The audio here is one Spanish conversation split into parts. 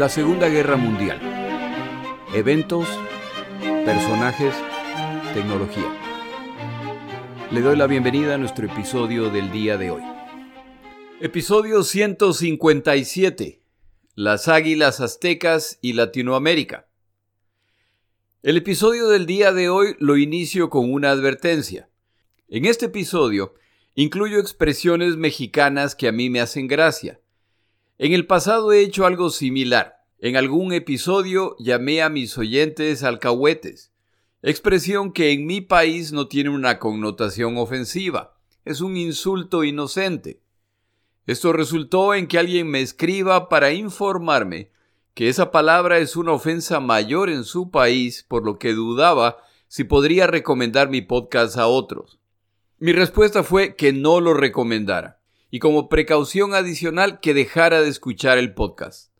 La Segunda Guerra Mundial. Eventos, personajes, tecnología. Le doy la bienvenida a nuestro episodio del día de hoy. Episodio 157. Las Águilas Aztecas y Latinoamérica. El episodio del día de hoy lo inicio con una advertencia. En este episodio incluyo expresiones mexicanas que a mí me hacen gracia. En el pasado he hecho algo similar. En algún episodio llamé a mis oyentes alcahuetes, expresión que en mi país no tiene una connotación ofensiva, es un insulto inocente. Esto resultó en que alguien me escriba para informarme que esa palabra es una ofensa mayor en su país, por lo que dudaba si podría recomendar mi podcast a otros. Mi respuesta fue que no lo recomendara, y como precaución adicional que dejara de escuchar el podcast.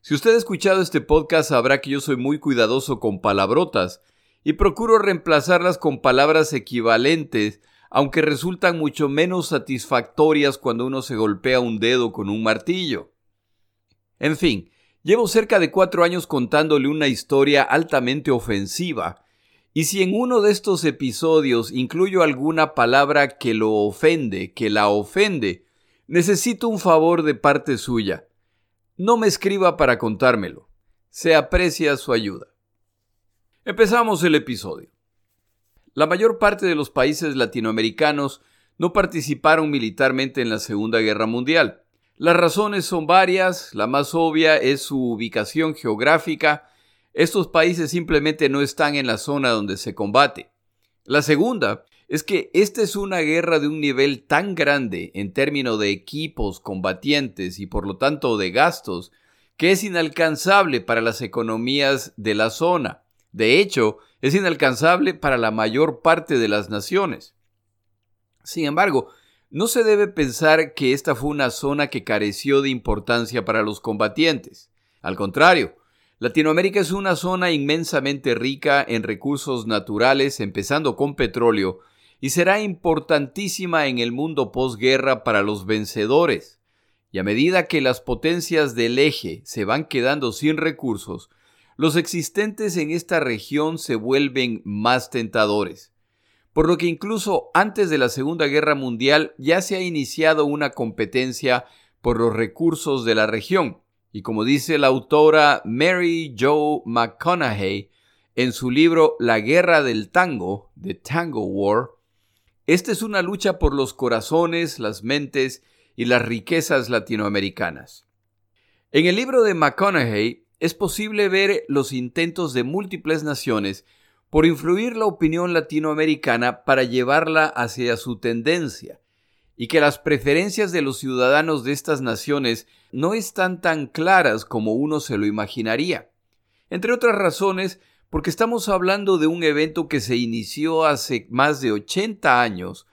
Si usted ha escuchado este podcast sabrá que yo soy muy cuidadoso con palabrotas y procuro reemplazarlas con palabras equivalentes, aunque resultan mucho menos satisfactorias cuando uno se golpea un dedo con un martillo. En fin, Llevo cerca de cuatro años contándole una historia altamente ofensiva, y si en uno de estos episodios incluyo alguna palabra que lo ofende, que la ofende, necesito un favor de parte suya. No me escriba para contármelo. Se aprecia su ayuda. Empezamos el episodio. La mayor parte de los países latinoamericanos no participaron militarmente en la Segunda Guerra Mundial. Las razones son varias, la más obvia es su ubicación geográfica. Estos países simplemente no están en la zona donde se combate. La segunda es que esta es una guerra de un nivel tan grande en términos de equipos combatientes y por lo tanto de gastos que es inalcanzable para las economías de la zona. De hecho, es inalcanzable para la mayor parte de las naciones. Sin embargo, no se debe pensar que esta fue una zona que careció de importancia para los combatientes. Al contrario, Latinoamérica es una zona inmensamente rica en recursos naturales, empezando con petróleo, y será importantísima en el mundo posguerra para los vencedores. Y a medida que las potencias del eje se van quedando sin recursos, los existentes en esta región se vuelven más tentadores por lo que incluso antes de la Segunda Guerra Mundial ya se ha iniciado una competencia por los recursos de la región. Y como dice la autora Mary Jo McConaughey en su libro La Guerra del Tango, The Tango War, esta es una lucha por los corazones, las mentes y las riquezas latinoamericanas. En el libro de McConaughey es posible ver los intentos de múltiples naciones por influir la opinión latinoamericana para llevarla hacia su tendencia, y que las preferencias de los ciudadanos de estas naciones no están tan claras como uno se lo imaginaría. Entre otras razones, porque estamos hablando de un evento que se inició hace más de 80 años,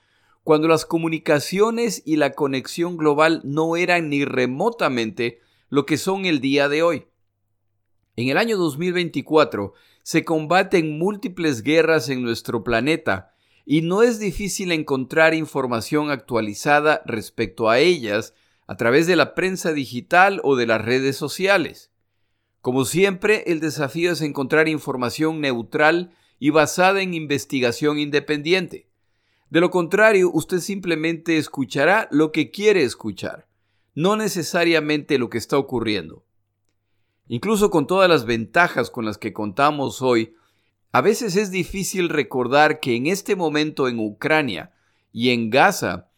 cuando las comunicaciones y la conexión global no eran ni remotamente lo que son el día de hoy. En el año 2024 se combaten múltiples guerras en nuestro planeta y no es difícil encontrar información actualizada respecto a ellas a través de la prensa digital o de las redes sociales. Como siempre, el desafío es encontrar información neutral y basada en investigación independiente. De lo contrario, usted simplemente escuchará lo que quiere escuchar, no necesariamente lo que está ocurriendo. Incluso con todas las ventajas con las que contamos hoy, a veces es difícil recordar que en este momento en Ucrania y en Gaza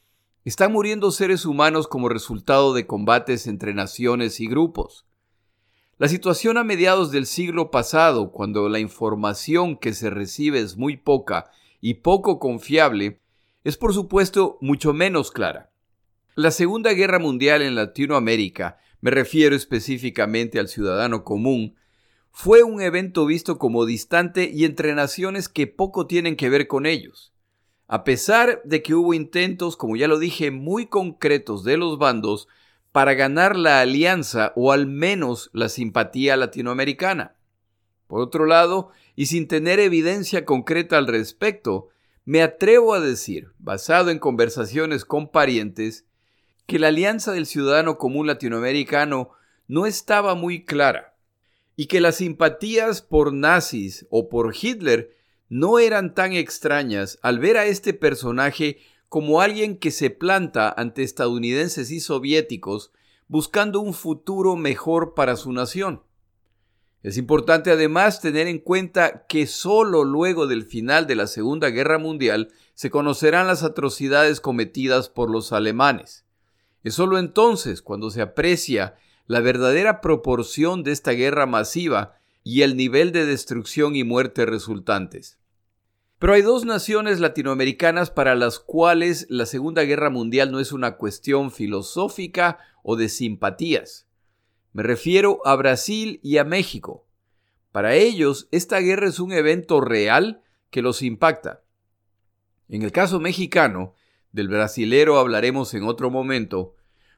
están muriendo seres humanos como resultado de combates entre naciones y grupos. La situación a mediados del siglo pasado, cuando la información que se recibe es muy poca y poco confiable, es por supuesto mucho menos clara. La Segunda Guerra Mundial en Latinoamérica me refiero específicamente al ciudadano común, fue un evento visto como distante y entre naciones que poco tienen que ver con ellos. A pesar de que hubo intentos, como ya lo dije, muy concretos de los bandos para ganar la alianza o al menos la simpatía latinoamericana. Por otro lado, y sin tener evidencia concreta al respecto, me atrevo a decir, basado en conversaciones con parientes, que la Alianza del Ciudadano Común Latinoamericano no estaba muy clara y que las simpatías por nazis o por Hitler no eran tan extrañas al ver a este personaje como alguien que se planta ante estadounidenses y soviéticos buscando un futuro mejor para su nación. Es importante además tener en cuenta que solo luego del final de la Segunda Guerra Mundial se conocerán las atrocidades cometidas por los alemanes. Es solo entonces cuando se aprecia la verdadera proporción de esta guerra masiva y el nivel de destrucción y muerte resultantes. Pero hay dos naciones latinoamericanas para las cuales la Segunda Guerra Mundial no es una cuestión filosófica o de simpatías. Me refiero a Brasil y a México. Para ellos, esta guerra es un evento real que los impacta. En el caso mexicano, del brasilero hablaremos en otro momento,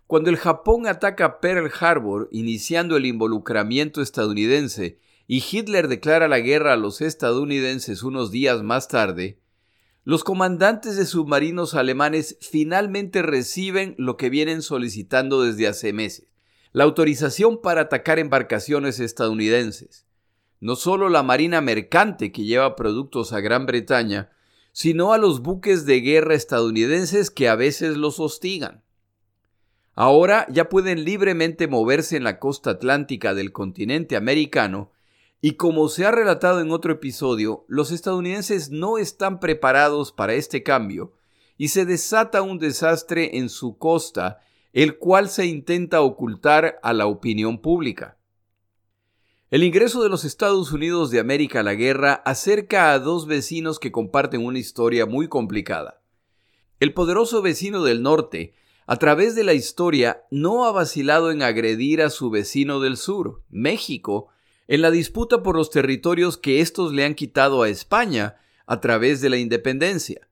cuando el Japón ataca Pearl Harbor iniciando el involucramiento estadounidense y Hitler declara la guerra a los estadounidenses unos días más tarde, los comandantes de submarinos alemanes finalmente reciben lo que vienen solicitando desde hace meses, la autorización para atacar embarcaciones estadounidenses. No solo la marina mercante que lleva productos a Gran Bretaña, sino a los buques de guerra estadounidenses que a veces los hostigan. Ahora ya pueden libremente moverse en la costa atlántica del continente americano y como se ha relatado en otro episodio, los estadounidenses no están preparados para este cambio y se desata un desastre en su costa, el cual se intenta ocultar a la opinión pública. El ingreso de los Estados Unidos de América a la guerra acerca a dos vecinos que comparten una historia muy complicada. El poderoso vecino del norte, a través de la historia, no ha vacilado en agredir a su vecino del sur, México, en la disputa por los territorios que éstos le han quitado a España a través de la independencia.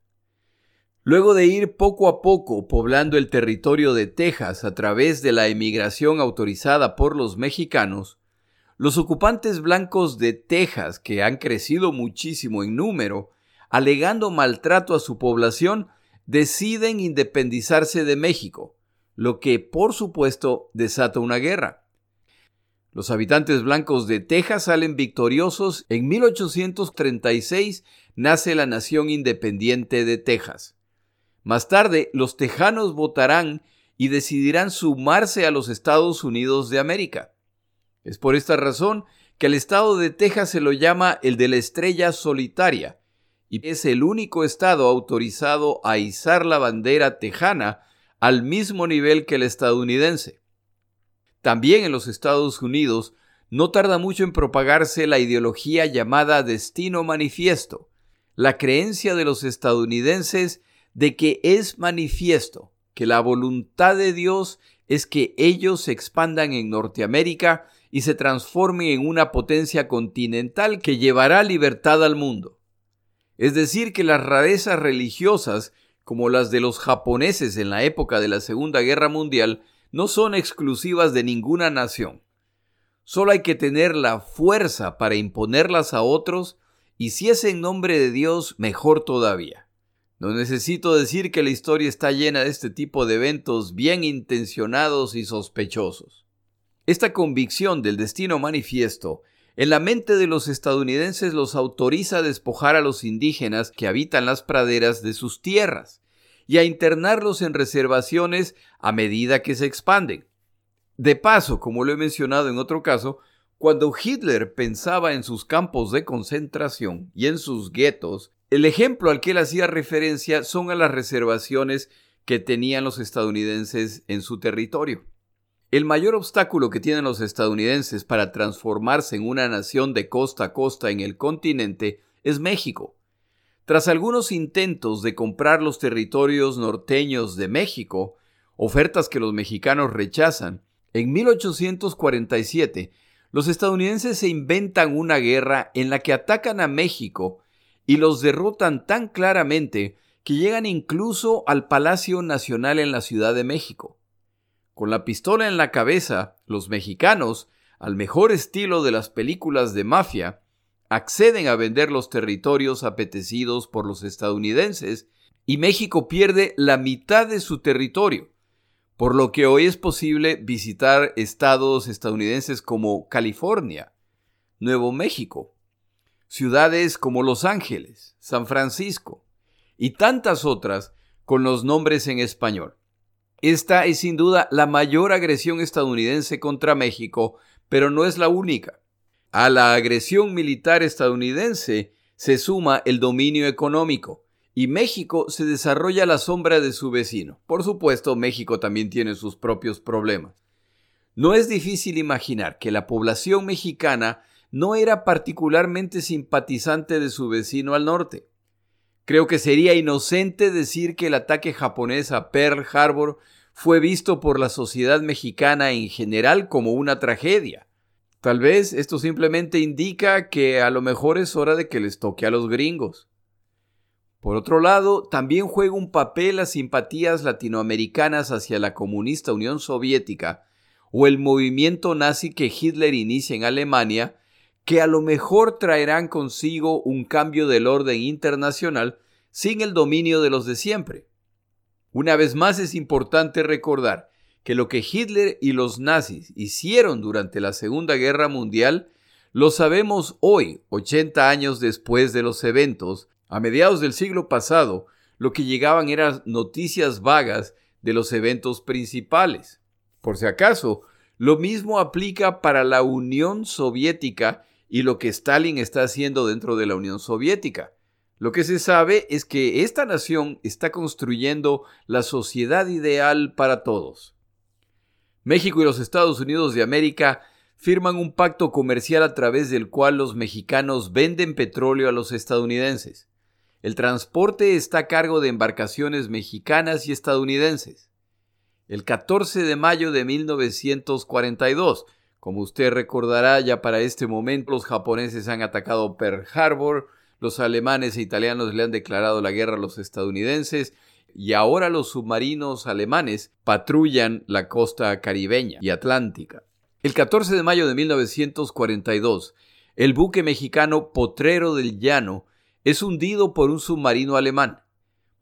Luego de ir poco a poco poblando el territorio de Texas a través de la emigración autorizada por los mexicanos, los ocupantes blancos de Texas, que han crecido muchísimo en número, alegando maltrato a su población, deciden independizarse de México, lo que por supuesto desata una guerra. Los habitantes blancos de Texas salen victoriosos. En 1836 nace la nación independiente de Texas. Más tarde, los tejanos votarán y decidirán sumarse a los Estados Unidos de América. Es por esta razón que el estado de Texas se lo llama el de la estrella solitaria, y es el único estado autorizado a izar la bandera tejana al mismo nivel que el estadounidense. También en los Estados Unidos no tarda mucho en propagarse la ideología llamada destino manifiesto, la creencia de los estadounidenses de que es manifiesto que la voluntad de Dios es que ellos se expandan en Norteamérica y se transformen en una potencia continental que llevará libertad al mundo. Es decir, que las rarezas religiosas, como las de los japoneses en la época de la Segunda Guerra Mundial, no son exclusivas de ninguna nación. Solo hay que tener la fuerza para imponerlas a otros y si es en nombre de Dios, mejor todavía. No necesito decir que la historia está llena de este tipo de eventos bien intencionados y sospechosos. Esta convicción del destino manifiesto en la mente de los estadounidenses los autoriza a despojar a los indígenas que habitan las praderas de sus tierras y a internarlos en reservaciones a medida que se expanden. De paso, como lo he mencionado en otro caso, cuando Hitler pensaba en sus campos de concentración y en sus guetos, el ejemplo al que él hacía referencia son a las reservaciones que tenían los estadounidenses en su territorio. El mayor obstáculo que tienen los estadounidenses para transformarse en una nación de costa a costa en el continente es México. Tras algunos intentos de comprar los territorios norteños de México, ofertas que los mexicanos rechazan, en 1847 los estadounidenses se inventan una guerra en la que atacan a México y los derrotan tan claramente que llegan incluso al Palacio Nacional en la Ciudad de México. Con la pistola en la cabeza, los mexicanos, al mejor estilo de las películas de mafia, acceden a vender los territorios apetecidos por los estadounidenses y México pierde la mitad de su territorio, por lo que hoy es posible visitar estados estadounidenses como California, Nuevo México, ciudades como Los Ángeles, San Francisco y tantas otras con los nombres en español. Esta es sin duda la mayor agresión estadounidense contra México, pero no es la única. A la agresión militar estadounidense se suma el dominio económico, y México se desarrolla a la sombra de su vecino. Por supuesto, México también tiene sus propios problemas. No es difícil imaginar que la población mexicana no era particularmente simpatizante de su vecino al norte. Creo que sería inocente decir que el ataque japonés a Pearl Harbor fue visto por la sociedad mexicana en general como una tragedia. Tal vez esto simplemente indica que a lo mejor es hora de que les toque a los gringos. Por otro lado, también juega un papel las simpatías latinoamericanas hacia la comunista Unión Soviética o el movimiento nazi que Hitler inicia en Alemania, que a lo mejor traerán consigo un cambio del orden internacional sin el dominio de los de siempre. Una vez más es importante recordar que lo que Hitler y los nazis hicieron durante la Segunda Guerra Mundial lo sabemos hoy, 80 años después de los eventos, a mediados del siglo pasado, lo que llegaban eran noticias vagas de los eventos principales. Por si acaso, lo mismo aplica para la Unión Soviética y lo que Stalin está haciendo dentro de la Unión Soviética. Lo que se sabe es que esta nación está construyendo la sociedad ideal para todos. México y los Estados Unidos de América firman un pacto comercial a través del cual los mexicanos venden petróleo a los estadounidenses. El transporte está a cargo de embarcaciones mexicanas y estadounidenses. El 14 de mayo de 1942, como usted recordará, ya para este momento los japoneses han atacado Pearl Harbor, los alemanes e italianos le han declarado la guerra a los estadounidenses y ahora los submarinos alemanes patrullan la costa caribeña y atlántica. El 14 de mayo de 1942, el buque mexicano Potrero del Llano es hundido por un submarino alemán.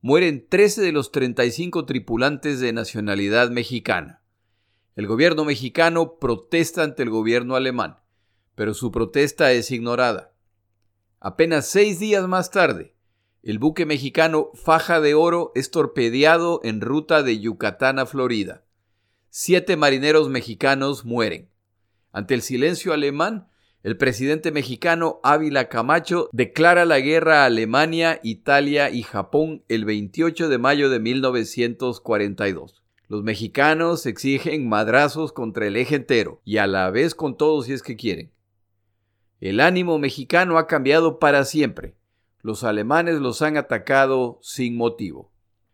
Mueren 13 de los 35 tripulantes de nacionalidad mexicana. El gobierno mexicano protesta ante el gobierno alemán, pero su protesta es ignorada. Apenas seis días más tarde, el buque mexicano Faja de Oro es torpedeado en ruta de Yucatán a Florida. Siete marineros mexicanos mueren. Ante el silencio alemán, el presidente mexicano Ávila Camacho declara la guerra a Alemania, Italia y Japón el 28 de mayo de 1942. Los mexicanos exigen madrazos contra el eje entero y a la vez con todos si es que quieren. El ánimo mexicano ha cambiado para siempre. Los alemanes los han atacado sin motivo.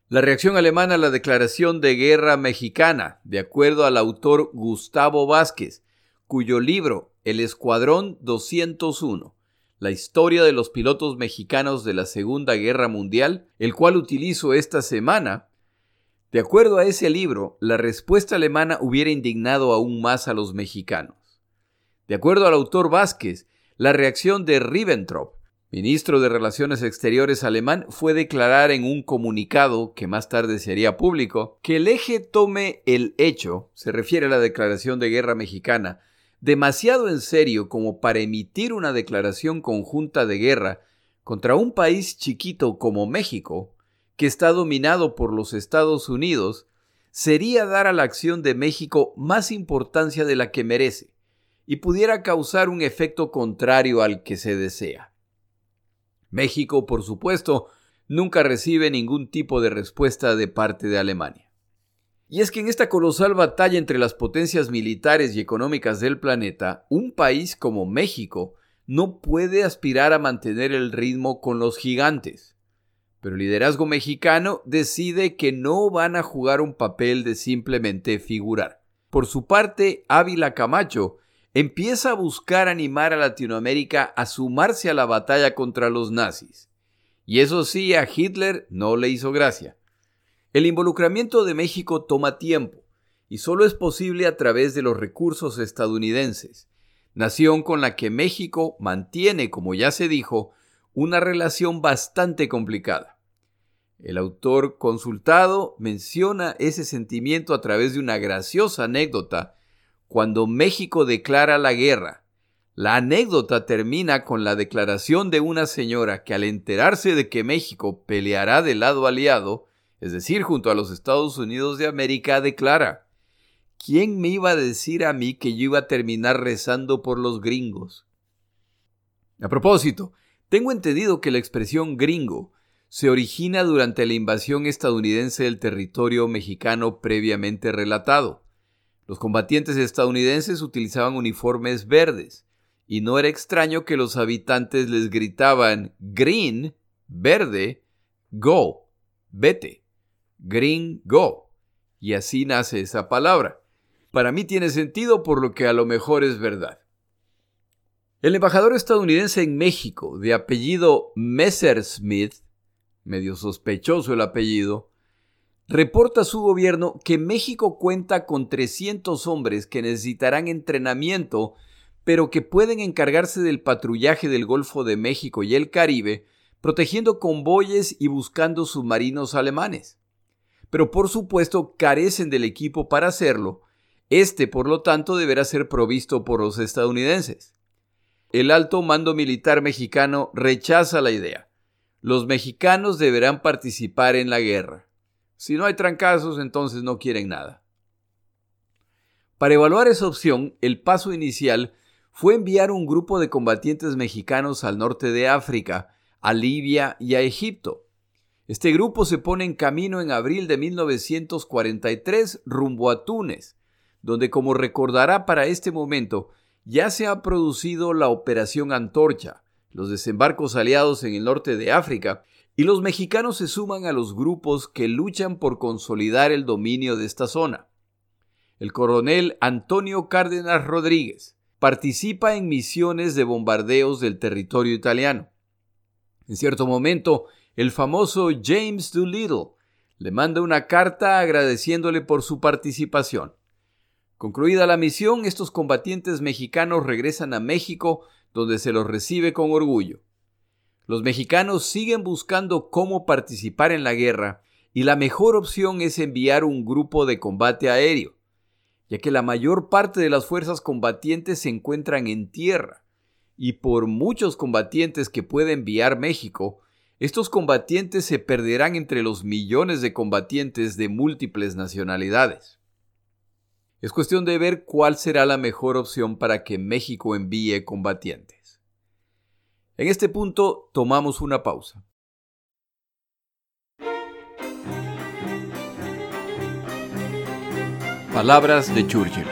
La reacción alemana a la declaración de guerra mexicana, de acuerdo al autor Gustavo Vázquez, cuyo libro el Escuadrón 201, la historia de los pilotos mexicanos de la Segunda Guerra Mundial, el cual utilizo esta semana, de acuerdo a ese libro, la respuesta alemana hubiera indignado aún más a los mexicanos. De acuerdo al autor Vázquez, la reacción de Ribbentrop, ministro de Relaciones Exteriores alemán, fue declarar en un comunicado que más tarde sería público que el eje tome el hecho, se refiere a la declaración de guerra mexicana, demasiado en serio como para emitir una declaración conjunta de guerra contra un país chiquito como México, que está dominado por los Estados Unidos, sería dar a la acción de México más importancia de la que merece y pudiera causar un efecto contrario al que se desea. México, por supuesto, nunca recibe ningún tipo de respuesta de parte de Alemania. Y es que en esta colosal batalla entre las potencias militares y económicas del planeta, un país como México no puede aspirar a mantener el ritmo con los gigantes. Pero el liderazgo mexicano decide que no van a jugar un papel de simplemente figurar. Por su parte, Ávila Camacho empieza a buscar animar a Latinoamérica a sumarse a la batalla contra los nazis. Y eso sí, a Hitler no le hizo gracia. El involucramiento de México toma tiempo y solo es posible a través de los recursos estadounidenses, nación con la que México mantiene, como ya se dijo, una relación bastante complicada. El autor consultado menciona ese sentimiento a través de una graciosa anécdota cuando México declara la guerra. La anécdota termina con la declaración de una señora que al enterarse de que México peleará del lado aliado, es decir, junto a los Estados Unidos de América, declara, ¿quién me iba a decir a mí que yo iba a terminar rezando por los gringos? A propósito, tengo entendido que la expresión gringo se origina durante la invasión estadounidense del territorio mexicano previamente relatado. Los combatientes estadounidenses utilizaban uniformes verdes, y no era extraño que los habitantes les gritaban green, verde, go, vete, green, go. Y así nace esa palabra. Para mí tiene sentido por lo que a lo mejor es verdad. El embajador estadounidense en México, de apellido Messersmith, medio sospechoso el apellido, reporta su gobierno que México cuenta con 300 hombres que necesitarán entrenamiento, pero que pueden encargarse del patrullaje del Golfo de México y el Caribe, protegiendo convoyes y buscando submarinos alemanes. Pero por supuesto carecen del equipo para hacerlo. Este, por lo tanto, deberá ser provisto por los estadounidenses. El alto mando militar mexicano rechaza la idea los mexicanos deberán participar en la guerra. Si no hay trancazos, entonces no quieren nada. Para evaluar esa opción, el paso inicial fue enviar un grupo de combatientes mexicanos al norte de África, a Libia y a Egipto. Este grupo se pone en camino en abril de 1943 rumbo a Túnez, donde como recordará para este momento ya se ha producido la Operación Antorcha, los desembarcos aliados en el norte de África, y los mexicanos se suman a los grupos que luchan por consolidar el dominio de esta zona. El coronel Antonio Cárdenas Rodríguez participa en misiones de bombardeos del territorio italiano. En cierto momento, el famoso James Doolittle le manda una carta agradeciéndole por su participación. Concluida la misión, estos combatientes mexicanos regresan a México donde se los recibe con orgullo. Los mexicanos siguen buscando cómo participar en la guerra y la mejor opción es enviar un grupo de combate aéreo, ya que la mayor parte de las fuerzas combatientes se encuentran en tierra, y por muchos combatientes que puede enviar México, estos combatientes se perderán entre los millones de combatientes de múltiples nacionalidades. Es cuestión de ver cuál será la mejor opción para que México envíe combatientes. En este punto tomamos una pausa. Palabras de Churchill.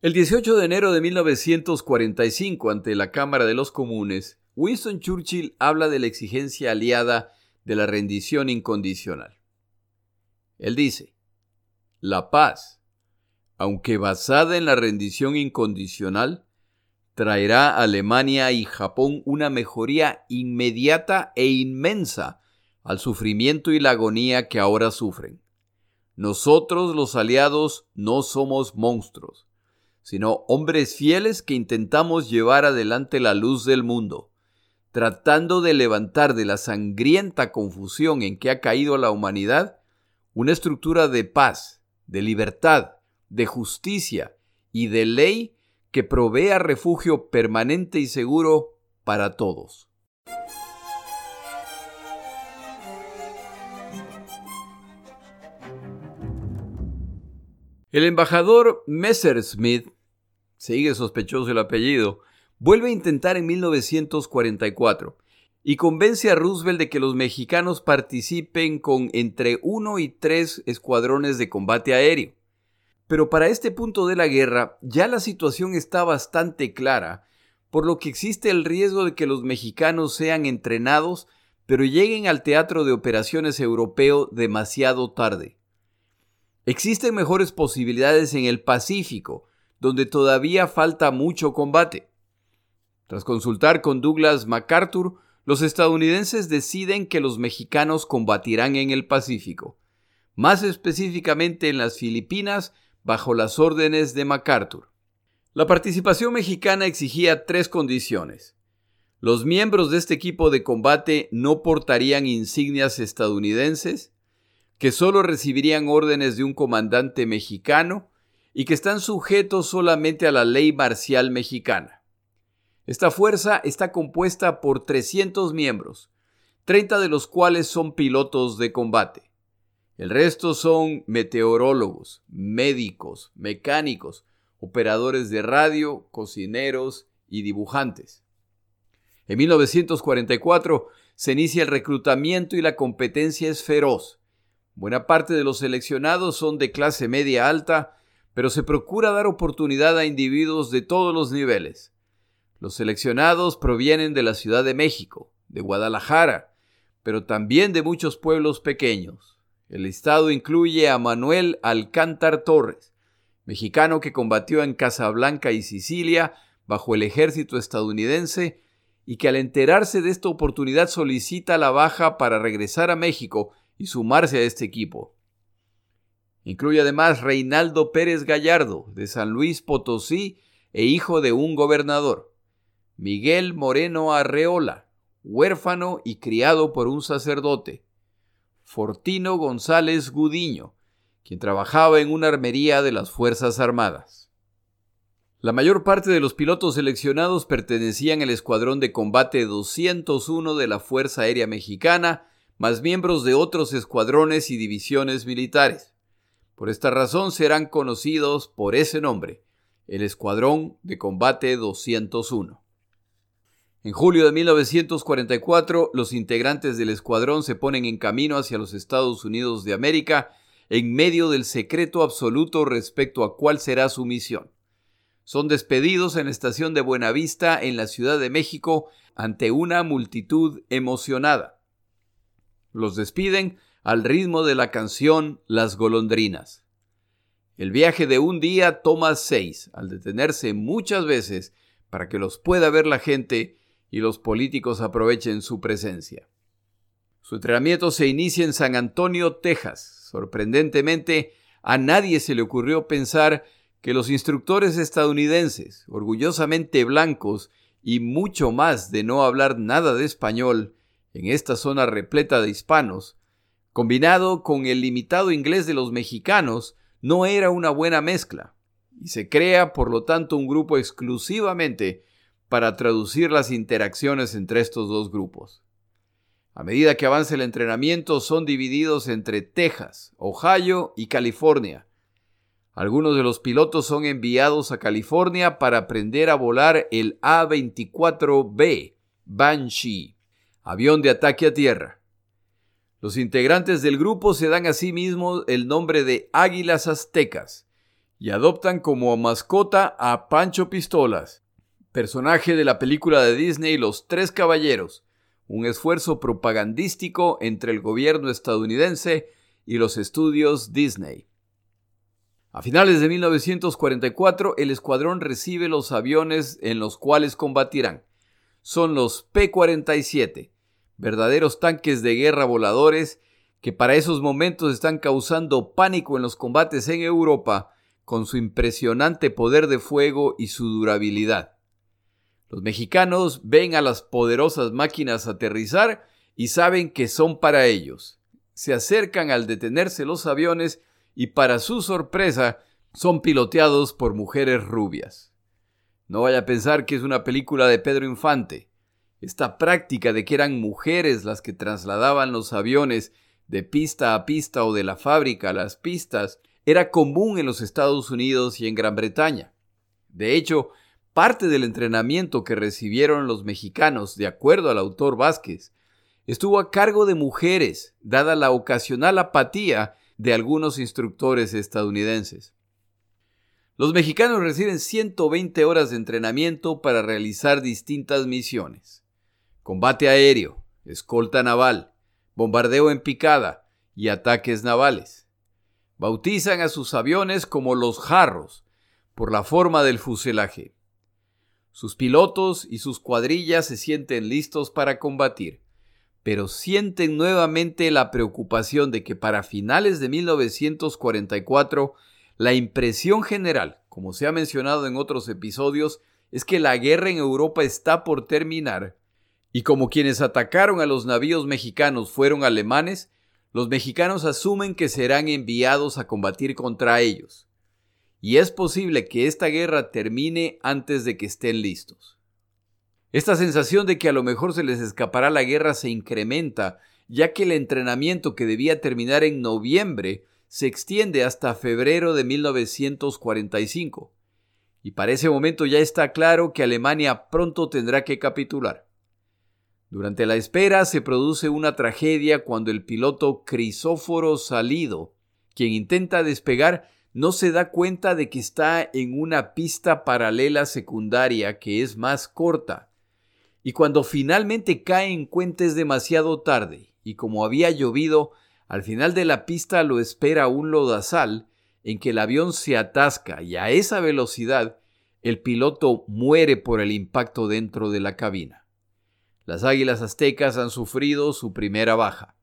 El 18 de enero de 1945, ante la Cámara de los Comunes, Winston Churchill habla de la exigencia aliada de la rendición incondicional. Él dice, la paz, aunque basada en la rendición incondicional, traerá a Alemania y Japón una mejoría inmediata e inmensa al sufrimiento y la agonía que ahora sufren. Nosotros los aliados no somos monstruos, sino hombres fieles que intentamos llevar adelante la luz del mundo, tratando de levantar de la sangrienta confusión en que ha caído la humanidad una estructura de paz, de libertad, de justicia y de ley que provea refugio permanente y seguro para todos. El embajador Messersmith, sigue sospechoso el apellido, vuelve a intentar en 1944 y convence a Roosevelt de que los mexicanos participen con entre uno y tres escuadrones de combate aéreo. Pero para este punto de la guerra ya la situación está bastante clara, por lo que existe el riesgo de que los mexicanos sean entrenados pero lleguen al teatro de operaciones europeo demasiado tarde. Existen mejores posibilidades en el Pacífico, donde todavía falta mucho combate. Tras consultar con Douglas MacArthur, los estadounidenses deciden que los mexicanos combatirán en el Pacífico, más específicamente en las Filipinas, bajo las órdenes de MacArthur. La participación mexicana exigía tres condiciones. Los miembros de este equipo de combate no portarían insignias estadounidenses, que solo recibirían órdenes de un comandante mexicano y que están sujetos solamente a la ley marcial mexicana. Esta fuerza está compuesta por 300 miembros, 30 de los cuales son pilotos de combate. El resto son meteorólogos, médicos, mecánicos, operadores de radio, cocineros y dibujantes. En 1944 se inicia el reclutamiento y la competencia es feroz. Buena parte de los seleccionados son de clase media alta, pero se procura dar oportunidad a individuos de todos los niveles. Los seleccionados provienen de la Ciudad de México, de Guadalajara, pero también de muchos pueblos pequeños. El listado incluye a Manuel Alcántar Torres, mexicano que combatió en Casablanca y Sicilia bajo el ejército estadounidense y que al enterarse de esta oportunidad solicita la baja para regresar a México y sumarse a este equipo. Incluye además Reinaldo Pérez Gallardo, de San Luis Potosí e hijo de un gobernador. Miguel Moreno Arreola, huérfano y criado por un sacerdote. Fortino González Gudiño, quien trabajaba en una armería de las Fuerzas Armadas. La mayor parte de los pilotos seleccionados pertenecían al Escuadrón de Combate 201 de la Fuerza Aérea Mexicana, más miembros de otros escuadrones y divisiones militares. Por esta razón serán conocidos por ese nombre, el Escuadrón de Combate 201. En julio de 1944, los integrantes del escuadrón se ponen en camino hacia los Estados Unidos de América en medio del secreto absoluto respecto a cuál será su misión. Son despedidos en la estación de Buenavista en la Ciudad de México ante una multitud emocionada. Los despiden al ritmo de la canción Las golondrinas. El viaje de un día toma seis, al detenerse muchas veces para que los pueda ver la gente y los políticos aprovechen su presencia. Su entrenamiento se inicia en San Antonio, Texas. Sorprendentemente, a nadie se le ocurrió pensar que los instructores estadounidenses, orgullosamente blancos y mucho más de no hablar nada de español en esta zona repleta de hispanos, combinado con el limitado inglés de los mexicanos, no era una buena mezcla, y se crea por lo tanto un grupo exclusivamente para traducir las interacciones entre estos dos grupos. A medida que avanza el entrenamiento son divididos entre Texas, Ohio y California. Algunos de los pilotos son enviados a California para aprender a volar el A-24B Banshee, avión de ataque a tierra. Los integrantes del grupo se dan a sí mismos el nombre de Águilas Aztecas y adoptan como mascota a Pancho Pistolas, personaje de la película de Disney Los Tres Caballeros, un esfuerzo propagandístico entre el gobierno estadounidense y los estudios Disney. A finales de 1944, el escuadrón recibe los aviones en los cuales combatirán. Son los P-47, verdaderos tanques de guerra voladores que para esos momentos están causando pánico en los combates en Europa con su impresionante poder de fuego y su durabilidad. Los mexicanos ven a las poderosas máquinas aterrizar y saben que son para ellos. Se acercan al detenerse los aviones y para su sorpresa son piloteados por mujeres rubias. No vaya a pensar que es una película de Pedro Infante. Esta práctica de que eran mujeres las que trasladaban los aviones de pista a pista o de la fábrica a las pistas era común en los Estados Unidos y en Gran Bretaña. De hecho, Parte del entrenamiento que recibieron los mexicanos, de acuerdo al autor Vázquez, estuvo a cargo de mujeres, dada la ocasional apatía de algunos instructores estadounidenses. Los mexicanos reciben 120 horas de entrenamiento para realizar distintas misiones. Combate aéreo, escolta naval, bombardeo en picada y ataques navales. Bautizan a sus aviones como los jarros, por la forma del fuselaje. Sus pilotos y sus cuadrillas se sienten listos para combatir, pero sienten nuevamente la preocupación de que para finales de 1944 la impresión general, como se ha mencionado en otros episodios, es que la guerra en Europa está por terminar Y como quienes atacaron a los navíos mexicanos fueron alemanes, los mexicanos asumen que serán enviados a combatir contra ellos. Y es posible que esta guerra termine antes de que estén listos. Esta sensación de que a lo mejor se les escapará la guerra se incrementa, ya que el entrenamiento que debía terminar en noviembre se extiende hasta febrero de 1945. Y para ese momento ya está claro que Alemania pronto tendrá que capitular. Durante la espera se produce una tragedia cuando el piloto Crisóforo Salido, quien intenta despegar, no se da cuenta de que está en una pista paralela secundaria que es más corta. Y cuando finalmente cae en cuenta es demasiado tarde, y como había llovido, al final de la pista lo espera un lodazal en que el avión se atasca y a esa velocidad el piloto muere por el impacto dentro de la cabina. Las águilas aztecas han sufrido su primera baja.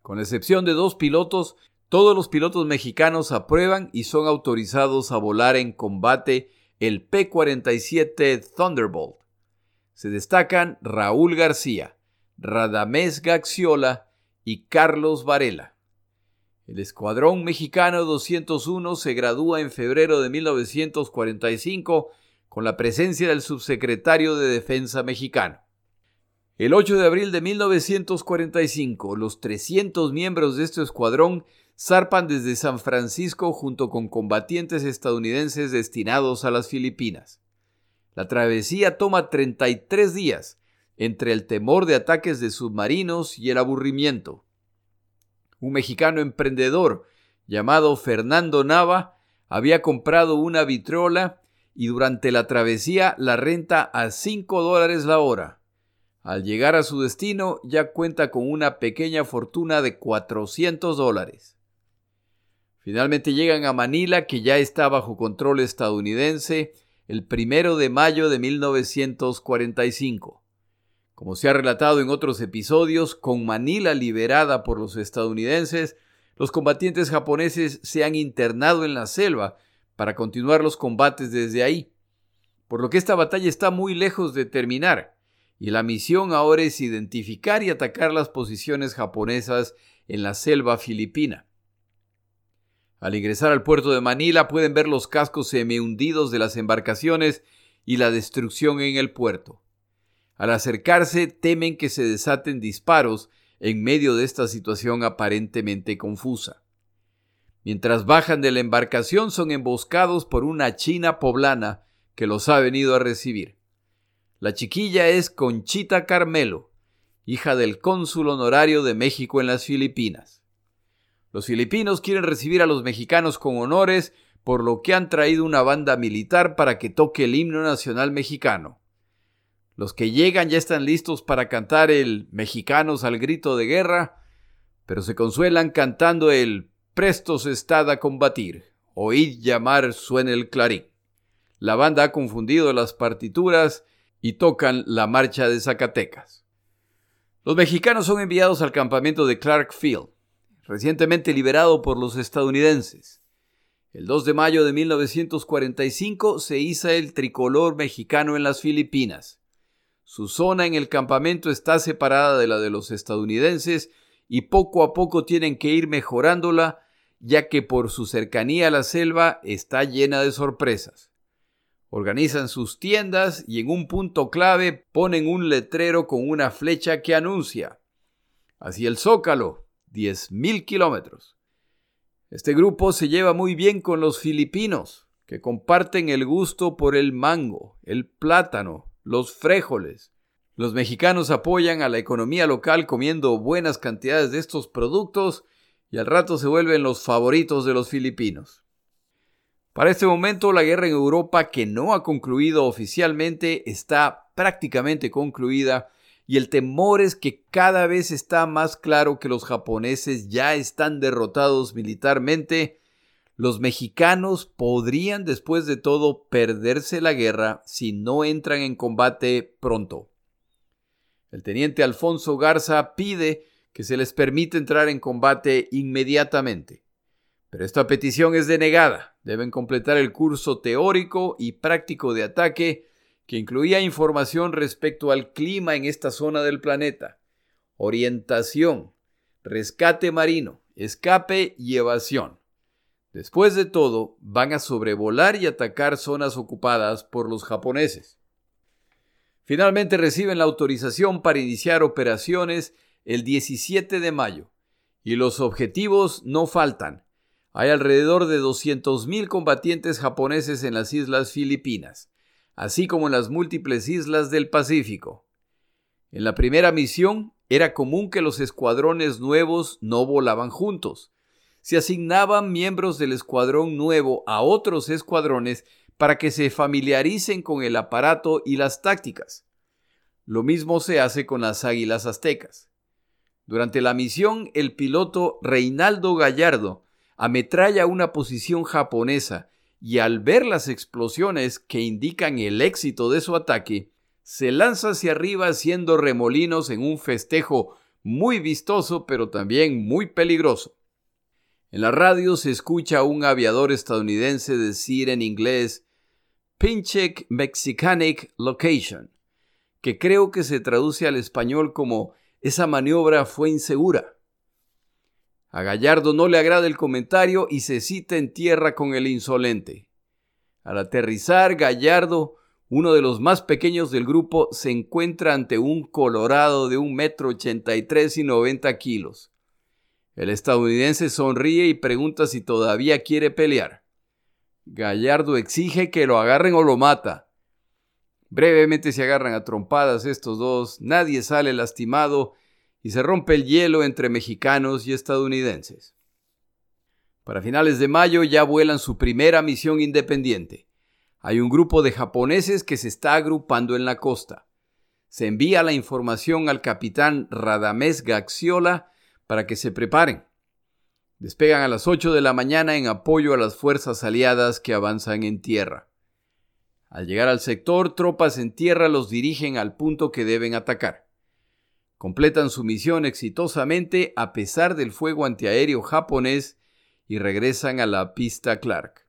Con excepción de dos pilotos, todos los pilotos mexicanos aprueban y son autorizados a volar en combate el P-47 Thunderbolt. Se destacan Raúl García, Radamés Gaxiola y Carlos Varela. El Escuadrón Mexicano 201 se gradúa en febrero de 1945 con la presencia del subsecretario de Defensa mexicano. El 8 de abril de 1945, los 300 miembros de este escuadrón zarpan desde San Francisco junto con combatientes estadounidenses destinados a las Filipinas. La travesía toma 33 días entre el temor de ataques de submarinos y el aburrimiento. Un mexicano emprendedor llamado Fernando Nava había comprado una vitrola y durante la travesía la renta a 5 dólares la hora. Al llegar a su destino ya cuenta con una pequeña fortuna de 400 dólares. Finalmente llegan a Manila, que ya está bajo control estadounidense, el primero de mayo de 1945. Como se ha relatado en otros episodios, con Manila liberada por los estadounidenses, los combatientes japoneses se han internado en la selva para continuar los combates desde ahí. Por lo que esta batalla está muy lejos de terminar, y la misión ahora es identificar y atacar las posiciones japonesas en la selva filipina. Al ingresar al puerto de Manila pueden ver los cascos semi-hundidos de las embarcaciones y la destrucción en el puerto. Al acercarse temen que se desaten disparos en medio de esta situación aparentemente confusa. Mientras bajan de la embarcación son emboscados por una china poblana que los ha venido a recibir. La chiquilla es Conchita Carmelo, hija del cónsul honorario de México en las Filipinas. Los filipinos quieren recibir a los mexicanos con honores, por lo que han traído una banda militar para que toque el himno nacional mexicano. Los que llegan ya están listos para cantar el Mexicanos al grito de guerra, pero se consuelan cantando el Prestos estad a combatir, oíd llamar suena el clarín. La banda ha confundido las partituras y tocan la marcha de Zacatecas. Los mexicanos son enviados al campamento de Clark Field, recientemente liberado por los estadounidenses. El 2 de mayo de 1945 se iza el tricolor mexicano en las Filipinas. Su zona en el campamento está separada de la de los estadounidenses y poco a poco tienen que ir mejorándola, ya que por su cercanía a la selva está llena de sorpresas. Organizan sus tiendas y en un punto clave ponen un letrero con una flecha que anuncia hacia el Zócalo, 10.000 kilómetros. Este grupo se lleva muy bien con los filipinos, que comparten el gusto por el mango, el plátano, los frijoles. Los mexicanos apoyan a la economía local comiendo buenas cantidades de estos productos y al rato se vuelven los favoritos de los filipinos. Para este momento la guerra en Europa, que no ha concluido oficialmente, está prácticamente concluida y el temor es que cada vez está más claro que los japoneses ya están derrotados militarmente los mexicanos podrían después de todo perderse la guerra si no entran en combate pronto. El teniente Alfonso Garza pide que se les permita entrar en combate inmediatamente. Pero esta petición es denegada. Deben completar el curso teórico y práctico de ataque que incluía información respecto al clima en esta zona del planeta, orientación, rescate marino, escape y evasión. Después de todo, van a sobrevolar y atacar zonas ocupadas por los japoneses. Finalmente reciben la autorización para iniciar operaciones el 17 de mayo, y los objetivos no faltan. Hay alrededor de 200.000 combatientes japoneses en las islas Filipinas, así como en las múltiples islas del Pacífico. En la primera misión era común que los escuadrones nuevos no volaban juntos. Se asignaban miembros del escuadrón nuevo a otros escuadrones para que se familiaricen con el aparato y las tácticas. Lo mismo se hace con las águilas aztecas. Durante la misión, el piloto Reinaldo Gallardo ametralla una posición japonesa y al ver las explosiones que indican el éxito de su ataque, se lanza hacia arriba haciendo remolinos en un festejo muy vistoso pero también muy peligroso. En la radio se escucha a un aviador estadounidense decir en inglés Pinchek Mexicanic Location, que creo que se traduce al español como esa maniobra fue insegura. A Gallardo no le agrada el comentario y se cita en tierra con el insolente. Al aterrizar, Gallardo, uno de los más pequeños del grupo, se encuentra ante un colorado de un metro ochenta y tres y noventa kilos. El estadounidense sonríe y pregunta si todavía quiere pelear. Gallardo exige que lo agarren o lo mata. Brevemente se agarran a trompadas estos dos, nadie sale lastimado y se rompe el hielo entre mexicanos y estadounidenses. Para finales de mayo ya vuelan su primera misión independiente. Hay un grupo de japoneses que se está agrupando en la costa. Se envía la información al capitán Radamés Gaxiola para que se preparen. Despegan a las 8 de la mañana en apoyo a las fuerzas aliadas que avanzan en tierra. Al llegar al sector, tropas en tierra los dirigen al punto que deben atacar. Completan su misión exitosamente a pesar del fuego antiaéreo japonés y regresan a la pista Clark.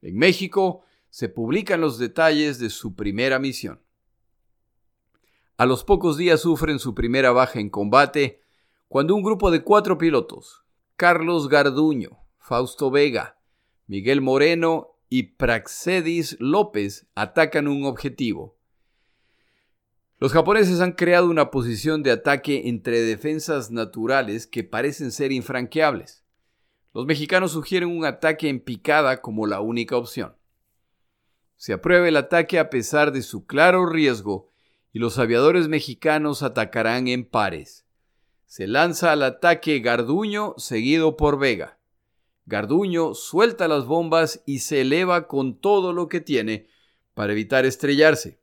En México se publican los detalles de su primera misión. A los pocos días sufren su primera baja en combate cuando un grupo de cuatro pilotos, Carlos Garduño, Fausto Vega, Miguel Moreno y Praxedis López, atacan un objetivo. Los japoneses han creado una posición de ataque entre defensas naturales que parecen ser infranqueables. Los mexicanos sugieren un ataque en picada como la única opción. Se aprueba el ataque a pesar de su claro riesgo y los aviadores mexicanos atacarán en pares. Se lanza al ataque Garduño seguido por Vega. Garduño suelta las bombas y se eleva con todo lo que tiene para evitar estrellarse.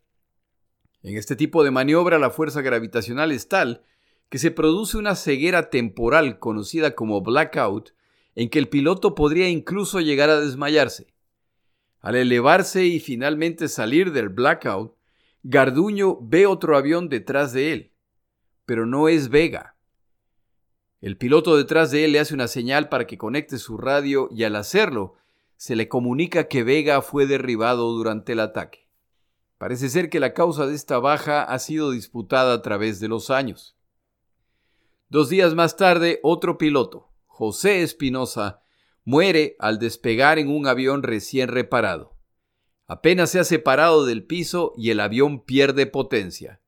En este tipo de maniobra la fuerza gravitacional es tal que se produce una ceguera temporal conocida como blackout en que el piloto podría incluso llegar a desmayarse. Al elevarse y finalmente salir del blackout, Garduño ve otro avión detrás de él, pero no es Vega. El piloto detrás de él le hace una señal para que conecte su radio y al hacerlo, se le comunica que Vega fue derribado durante el ataque. Parece ser que la causa de esta baja ha sido disputada a través de los años. Dos días más tarde, otro piloto, José Espinosa, muere al despegar en un avión recién reparado. Apenas se ha separado del piso y el avión pierde potencia.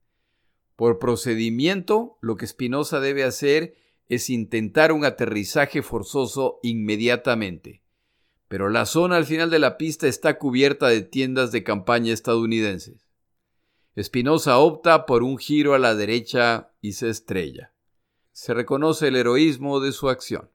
Por procedimiento, lo que Espinosa debe hacer es intentar un aterrizaje forzoso inmediatamente pero la zona al final de la pista está cubierta de tiendas de campaña estadounidenses. Espinosa opta por un giro a la derecha y se estrella. Se reconoce el heroísmo de su acción.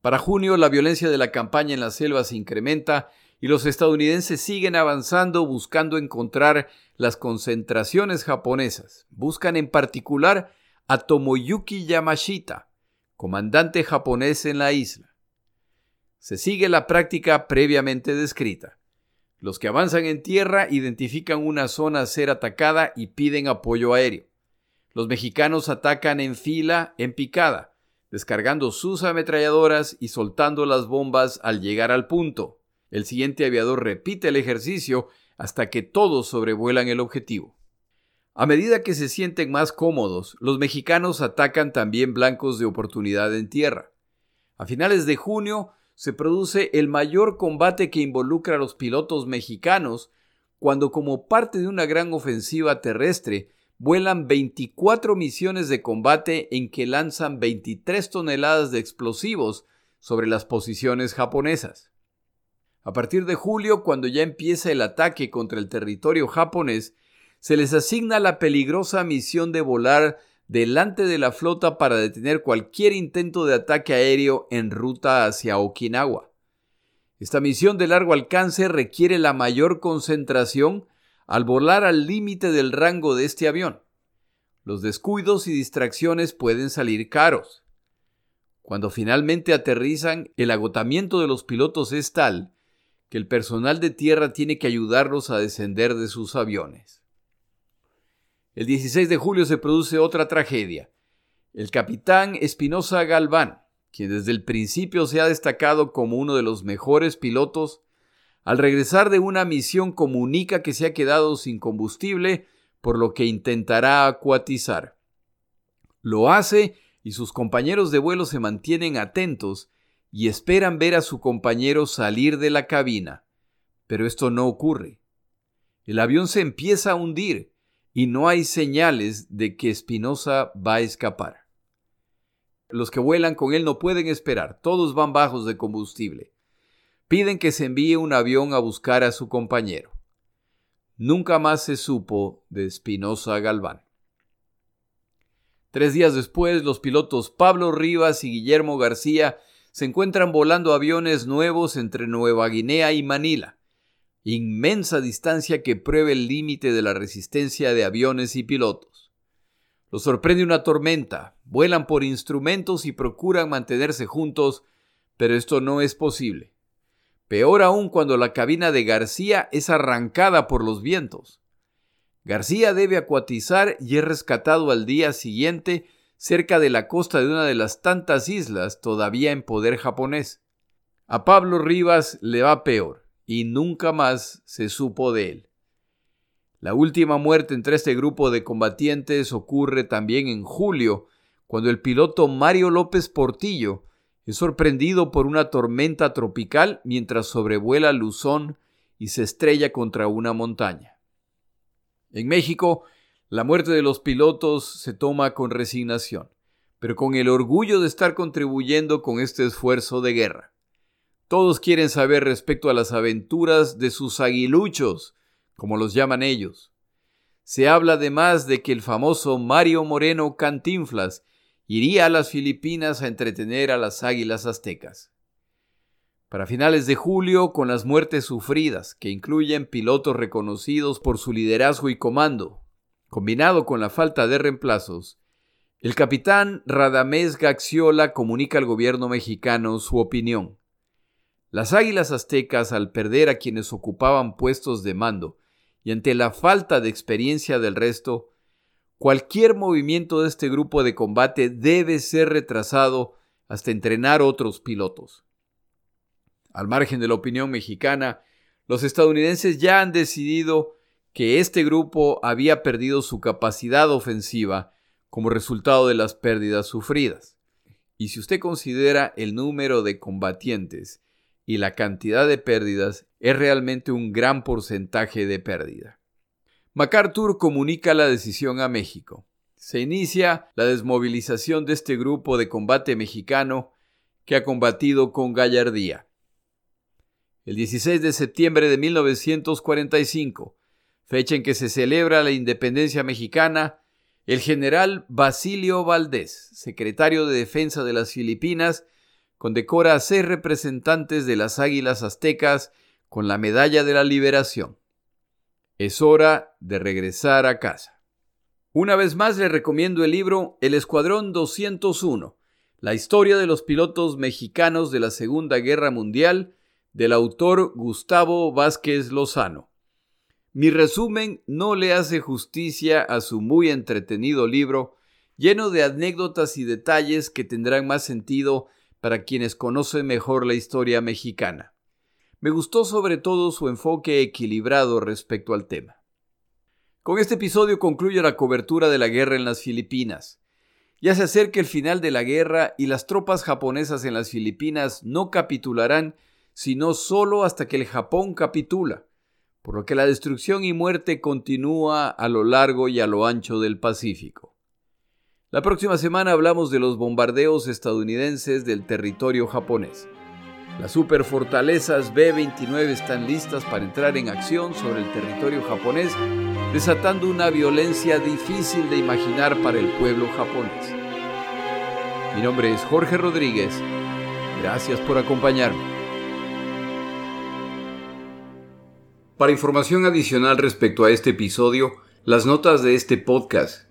Para junio la violencia de la campaña en la selva se incrementa y los estadounidenses siguen avanzando buscando encontrar las concentraciones japonesas. Buscan en particular a Tomoyuki Yamashita, comandante japonés en la isla se sigue la práctica previamente descrita. Los que avanzan en tierra identifican una zona a ser atacada y piden apoyo aéreo. Los mexicanos atacan en fila, en picada, descargando sus ametralladoras y soltando las bombas al llegar al punto. El siguiente aviador repite el ejercicio, hasta que todos sobrevuelan el objetivo. A medida que se sienten más cómodos, los mexicanos atacan también blancos de oportunidad en tierra. A finales de junio se produce el mayor combate que involucra a los pilotos mexicanos cuando como parte de una gran ofensiva terrestre vuelan 24 misiones de combate en que lanzan 23 toneladas de explosivos sobre las posiciones japonesas. A partir de julio, cuando ya empieza el ataque contra el territorio japonés, se les asigna la peligrosa misión de volar delante de la flota para detener cualquier intento de ataque aéreo en ruta hacia Okinawa. Esta misión de largo alcance requiere la mayor concentración al volar al límite del rango de este avión. Los descuidos y distracciones pueden salir caros. Cuando finalmente aterrizan, el agotamiento de los pilotos es tal que el personal de tierra tiene que ayudarlos a descender de sus aviones. El 16 de julio se produce otra tragedia. El capitán Espinosa Galván, quien desde el principio se ha destacado como uno de los mejores pilotos, al regresar de una misión comunica que se ha quedado sin combustible, por lo que intentará acuatizar. Lo hace y sus compañeros de vuelo se mantienen atentos y esperan ver a su compañero salir de la cabina. Pero esto no ocurre. El avión se empieza a hundir y no hay señales de que Espinosa va a escapar. Los que vuelan con él no pueden esperar, todos van bajos de combustible piden que se envíe un avión a buscar a su compañero. Nunca más se supo de Espinosa Galván. Tres días después, los pilotos Pablo Rivas y Guillermo García se encuentran volando aviones nuevos entre Nueva Guinea y Manila, inmensa distancia que pruebe el límite de la resistencia de aviones y pilotos. Los sorprende una tormenta, vuelan por instrumentos y procuran mantenerse juntos, pero esto no es posible. Peor aún cuando la cabina de García es arrancada por los vientos. García debe acuatizar y es rescatado al día siguiente cerca de la costa de una de las tantas islas todavía en poder japonés. A Pablo Rivas le va peor y nunca más se supo de él. La última muerte entre este grupo de combatientes ocurre también en julio, cuando el piloto Mario López Portillo es sorprendido por una tormenta tropical mientras sobrevuela Luzón y se estrella contra una montaña. En México, la muerte de los pilotos se toma con resignación, pero con el orgullo de estar contribuyendo con este esfuerzo de guerra. Todos quieren saber respecto a las aventuras de sus aguiluchos, como los llaman ellos. Se habla además de que el famoso Mario Moreno Cantinflas iría a las Filipinas a entretener a las águilas aztecas. Para finales de julio, con las muertes sufridas, que incluyen pilotos reconocidos por su liderazgo y comando, combinado con la falta de reemplazos, el capitán Radamés Gaxiola comunica al gobierno mexicano su opinión. Las águilas aztecas, al perder a quienes ocupaban puestos de mando y ante la falta de experiencia del resto, Cualquier movimiento de este grupo de combate debe ser retrasado hasta entrenar otros pilotos. Al margen de la opinión mexicana, los estadounidenses ya han decidido que este grupo había perdido su capacidad ofensiva como resultado de las pérdidas sufridas. Y si usted considera el número de combatientes y la cantidad de pérdidas, es realmente un gran porcentaje de pérdida. MacArthur comunica la decisión a México. Se inicia la desmovilización de este grupo de combate mexicano que ha combatido con gallardía. El 16 de septiembre de 1945, fecha en que se celebra la independencia mexicana, el general Basilio Valdés, secretario de Defensa de las Filipinas, condecora a seis representantes de las Águilas Aztecas con la Medalla de la Liberación. Es hora de regresar a casa. Una vez más le recomiendo el libro El Escuadrón 201, la historia de los pilotos mexicanos de la Segunda Guerra Mundial, del autor Gustavo Vázquez Lozano. Mi resumen no le hace justicia a su muy entretenido libro, lleno de anécdotas y detalles que tendrán más sentido para quienes conocen mejor la historia mexicana. Me gustó sobre todo su enfoque equilibrado respecto al tema. Con este episodio concluye la cobertura de la guerra en las Filipinas. Ya se acerca el final de la guerra y las tropas japonesas en las Filipinas no capitularán sino solo hasta que el Japón capitula, por lo que la destrucción y muerte continúa a lo largo y a lo ancho del Pacífico. La próxima semana hablamos de los bombardeos estadounidenses del territorio japonés. Las superfortalezas B-29 están listas para entrar en acción sobre el territorio japonés, desatando una violencia difícil de imaginar para el pueblo japonés. Mi nombre es Jorge Rodríguez. Gracias por acompañarme. Para información adicional respecto a este episodio, las notas de este podcast,